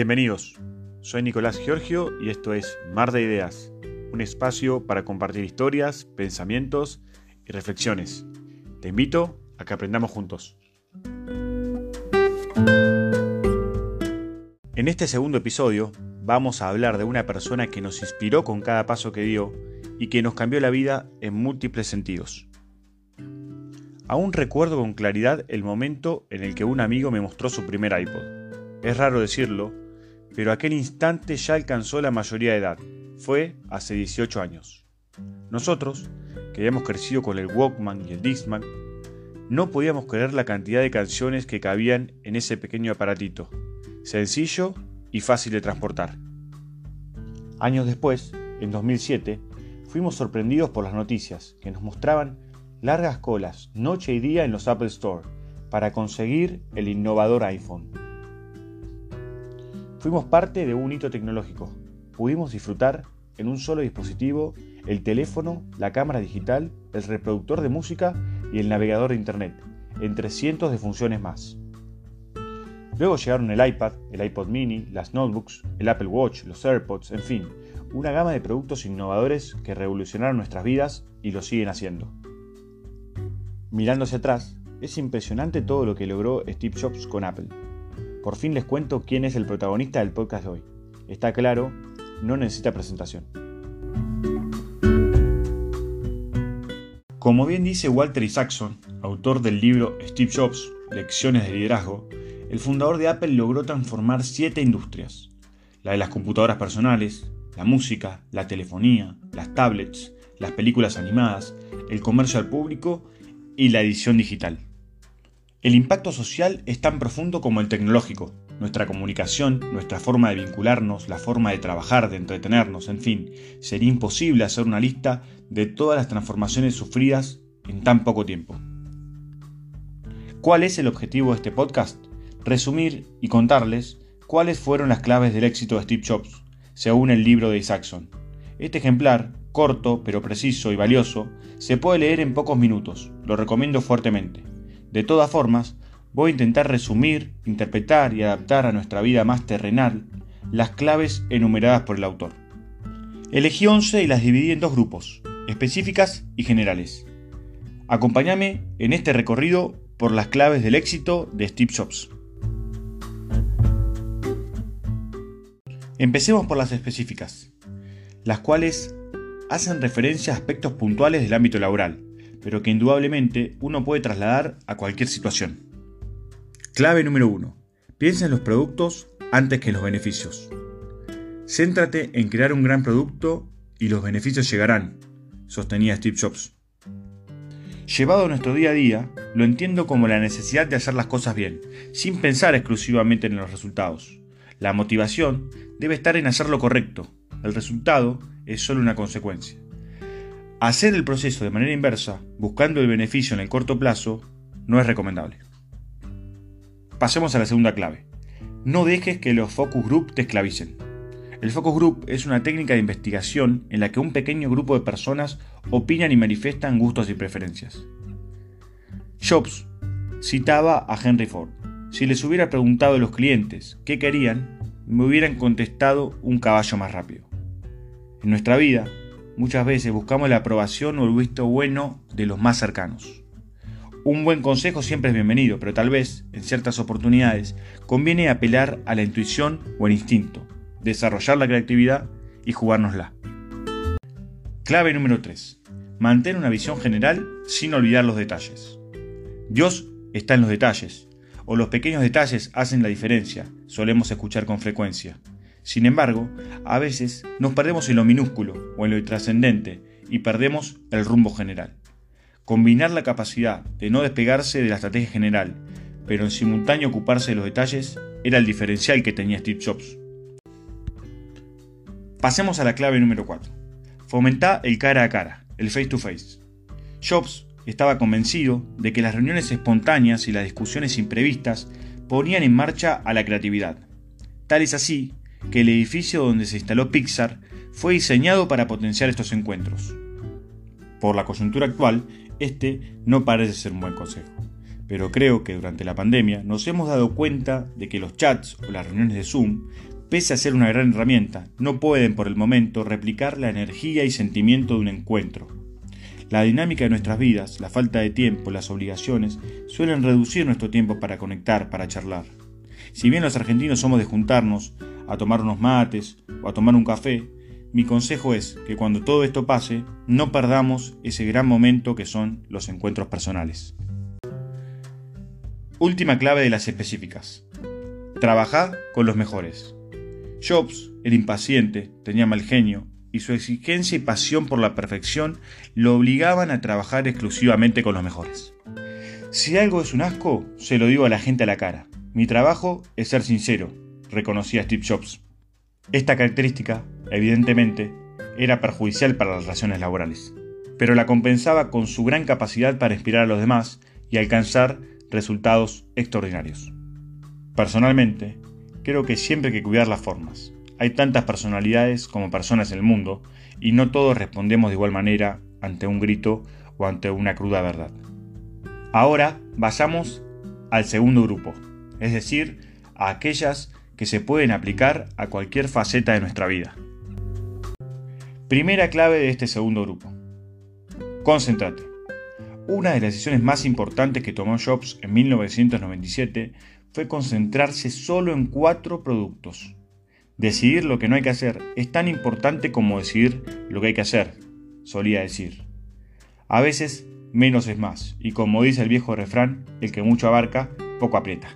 Bienvenidos, soy Nicolás Giorgio y esto es Mar de Ideas, un espacio para compartir historias, pensamientos y reflexiones. Te invito a que aprendamos juntos. En este segundo episodio vamos a hablar de una persona que nos inspiró con cada paso que dio y que nos cambió la vida en múltiples sentidos. Aún recuerdo con claridad el momento en el que un amigo me mostró su primer iPod. Es raro decirlo, pero aquel instante ya alcanzó la mayoría de edad. Fue hace 18 años. Nosotros, que habíamos crecido con el Walkman y el Discman, no podíamos creer la cantidad de canciones que cabían en ese pequeño aparatito, sencillo y fácil de transportar. Años después, en 2007, fuimos sorprendidos por las noticias que nos mostraban largas colas noche y día en los Apple Store para conseguir el innovador iPhone. Fuimos parte de un hito tecnológico. Pudimos disfrutar en un solo dispositivo el teléfono, la cámara digital, el reproductor de música y el navegador de Internet, entre cientos de funciones más. Luego llegaron el iPad, el iPod mini, las notebooks, el Apple Watch, los AirPods, en fin, una gama de productos innovadores que revolucionaron nuestras vidas y lo siguen haciendo. Mirando hacia atrás, es impresionante todo lo que logró Steve Jobs con Apple. Por fin les cuento quién es el protagonista del podcast de hoy. Está claro, no necesita presentación. Como bien dice Walter Isaacson, autor del libro Steve Jobs, Lecciones de Liderazgo, el fundador de Apple logró transformar siete industrias. La de las computadoras personales, la música, la telefonía, las tablets, las películas animadas, el comercio al público y la edición digital. El impacto social es tan profundo como el tecnológico. Nuestra comunicación, nuestra forma de vincularnos, la forma de trabajar, de entretenernos, en fin, sería imposible hacer una lista de todas las transformaciones sufridas en tan poco tiempo. ¿Cuál es el objetivo de este podcast? Resumir y contarles cuáles fueron las claves del éxito de Steve Jobs, según el libro de Isaacson. Este ejemplar, corto pero preciso y valioso, se puede leer en pocos minutos, lo recomiendo fuertemente. De todas formas, voy a intentar resumir, interpretar y adaptar a nuestra vida más terrenal las claves enumeradas por el autor. Elegí 11 y las dividí en dos grupos, específicas y generales. Acompáñame en este recorrido por las claves del éxito de Steve Jobs. Empecemos por las específicas, las cuales hacen referencia a aspectos puntuales del ámbito laboral, pero que indudablemente uno puede trasladar a cualquier situación. Clave número 1. Piensa en los productos antes que en los beneficios. Céntrate en crear un gran producto y los beneficios llegarán, sostenía Steve Jobs. Llevado a nuestro día a día, lo entiendo como la necesidad de hacer las cosas bien, sin pensar exclusivamente en los resultados. La motivación debe estar en hacer lo correcto, el resultado es solo una consecuencia. Hacer el proceso de manera inversa, buscando el beneficio en el corto plazo, no es recomendable. Pasemos a la segunda clave. No dejes que los focus group te esclavicen. El focus group es una técnica de investigación en la que un pequeño grupo de personas opinan y manifiestan gustos y preferencias. Jobs citaba a Henry Ford. Si les hubiera preguntado a los clientes qué querían, me hubieran contestado un caballo más rápido. En nuestra vida, muchas veces buscamos la aprobación o el visto bueno de los más cercanos. Un buen consejo siempre es bienvenido, pero tal vez, en ciertas oportunidades, conviene apelar a la intuición o el instinto, desarrollar la creatividad y jugárnosla. Clave número 3. Mantén una visión general sin olvidar los detalles. Dios está en los detalles, o los pequeños detalles hacen la diferencia, solemos escuchar con frecuencia. Sin embargo, a veces nos perdemos en lo minúsculo o en lo trascendente y perdemos el rumbo general. Combinar la capacidad de no despegarse de la estrategia general, pero en simultáneo ocuparse de los detalles, era el diferencial que tenía Steve Jobs. Pasemos a la clave número 4. Fomenta el cara a cara, el face to face. Jobs estaba convencido de que las reuniones espontáneas y las discusiones imprevistas ponían en marcha a la creatividad. Tal es así que el edificio donde se instaló Pixar fue diseñado para potenciar estos encuentros. Por la coyuntura actual, este no parece ser un buen consejo. Pero creo que durante la pandemia nos hemos dado cuenta de que los chats o las reuniones de Zoom, pese a ser una gran herramienta, no pueden por el momento replicar la energía y sentimiento de un encuentro. La dinámica de nuestras vidas, la falta de tiempo, las obligaciones, suelen reducir nuestro tiempo para conectar, para charlar. Si bien los argentinos somos de juntarnos a tomar unos mates o a tomar un café, mi consejo es que cuando todo esto pase, no perdamos ese gran momento que son los encuentros personales. Última clave de las específicas. Trabajar con los mejores. Jobs era impaciente, tenía mal genio, y su exigencia y pasión por la perfección lo obligaban a trabajar exclusivamente con los mejores. Si algo es un asco, se lo digo a la gente a la cara. Mi trabajo es ser sincero, reconocía Steve Jobs. Esta característica, evidentemente, era perjudicial para las relaciones laborales, pero la compensaba con su gran capacidad para inspirar a los demás y alcanzar resultados extraordinarios. Personalmente, creo que siempre hay que cuidar las formas. Hay tantas personalidades como personas en el mundo y no todos respondemos de igual manera ante un grito o ante una cruda verdad. Ahora vayamos al segundo grupo, es decir, a aquellas que se pueden aplicar a cualquier faceta de nuestra vida. Primera clave de este segundo grupo. Concéntrate. Una de las decisiones más importantes que tomó Jobs en 1997 fue concentrarse solo en cuatro productos. Decidir lo que no hay que hacer es tan importante como decidir lo que hay que hacer, solía decir. A veces menos es más, y como dice el viejo refrán, el que mucho abarca, poco aprieta.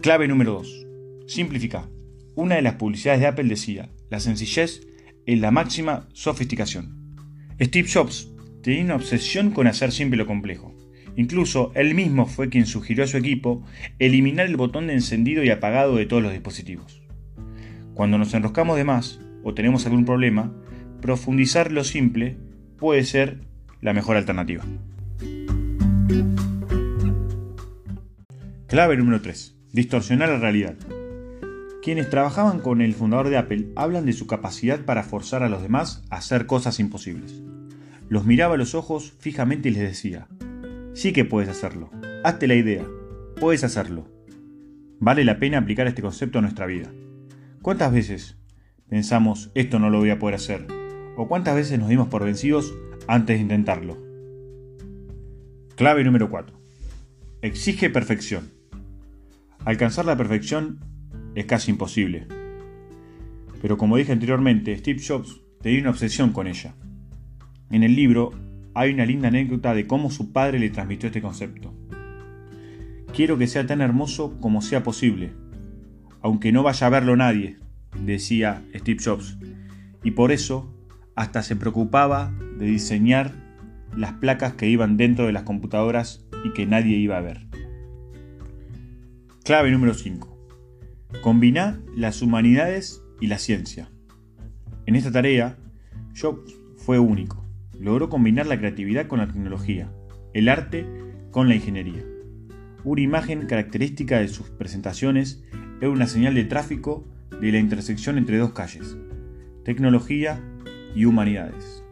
Clave número 2. Simplifica. Una de las publicidades de Apple decía, la sencillez es la máxima sofisticación. Steve Jobs tenía una obsesión con hacer simple lo complejo. Incluso él mismo fue quien sugirió a su equipo eliminar el botón de encendido y apagado de todos los dispositivos. Cuando nos enroscamos de más o tenemos algún problema, profundizar lo simple puede ser la mejor alternativa. Clave número 3 distorsionar la realidad. Quienes trabajaban con el fundador de Apple hablan de su capacidad para forzar a los demás a hacer cosas imposibles. Los miraba a los ojos fijamente y les decía, sí que puedes hacerlo, hazte la idea, puedes hacerlo. Vale la pena aplicar este concepto a nuestra vida. ¿Cuántas veces pensamos esto no lo voy a poder hacer? ¿O cuántas veces nos dimos por vencidos antes de intentarlo? Clave número 4. Exige perfección. Alcanzar la perfección es casi imposible. Pero como dije anteriormente, Steve Jobs tenía una obsesión con ella. En el libro hay una linda anécdota de cómo su padre le transmitió este concepto. Quiero que sea tan hermoso como sea posible, aunque no vaya a verlo nadie, decía Steve Jobs, y por eso hasta se preocupaba de diseñar las placas que iban dentro de las computadoras y que nadie iba a ver. Clave número 5. Combina las humanidades y la ciencia. En esta tarea, Jobs fue único. Logró combinar la creatividad con la tecnología, el arte con la ingeniería. Una imagen característica de sus presentaciones es una señal de tráfico de la intersección entre dos calles, tecnología y humanidades.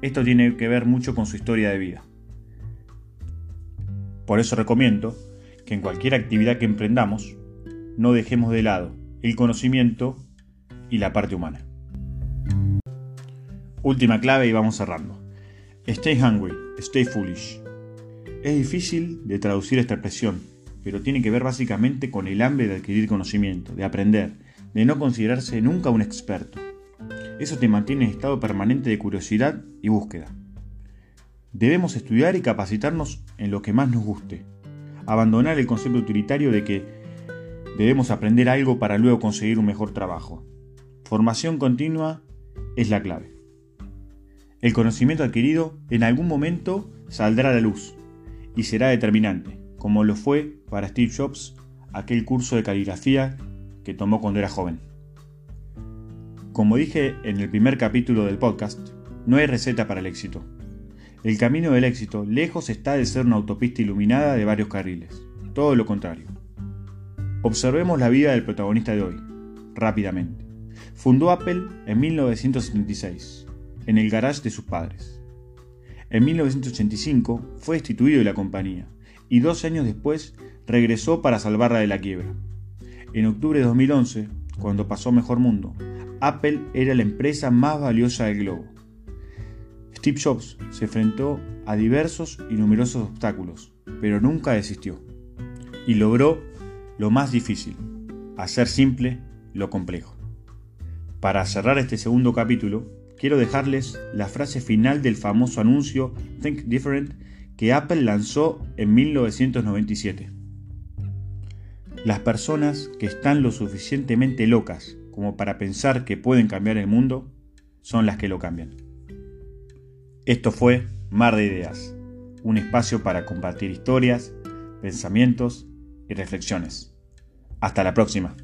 Esto tiene que ver mucho con su historia de vida. Por eso recomiendo que en cualquier actividad que emprendamos no dejemos de lado el conocimiento y la parte humana. Última clave y vamos cerrando. Stay hungry, stay foolish. Es difícil de traducir esta expresión, pero tiene que ver básicamente con el hambre de adquirir conocimiento, de aprender, de no considerarse nunca un experto. Eso te mantiene en estado permanente de curiosidad y búsqueda. Debemos estudiar y capacitarnos en lo que más nos guste, abandonar el concepto utilitario de que debemos aprender algo para luego conseguir un mejor trabajo. Formación continua es la clave. El conocimiento adquirido en algún momento saldrá a la luz y será determinante, como lo fue para Steve Jobs aquel curso de caligrafía que tomó cuando era joven. Como dije en el primer capítulo del podcast, no hay receta para el éxito. El camino del éxito lejos está de ser una autopista iluminada de varios carriles, todo lo contrario. Observemos la vida del protagonista de hoy, rápidamente. Fundó Apple en 1976, en el garage de sus padres. En 1985 fue destituido de la compañía y dos años después regresó para salvarla de la quiebra. En octubre de 2011, cuando pasó Mejor Mundo, Apple era la empresa más valiosa del globo. Steve Jobs se enfrentó a diversos y numerosos obstáculos, pero nunca desistió. Y logró lo más difícil, hacer simple lo complejo. Para cerrar este segundo capítulo, quiero dejarles la frase final del famoso anuncio Think Different que Apple lanzó en 1997. Las personas que están lo suficientemente locas como para pensar que pueden cambiar el mundo son las que lo cambian. Esto fue Mar de Ideas, un espacio para compartir historias, pensamientos y reflexiones. Hasta la próxima.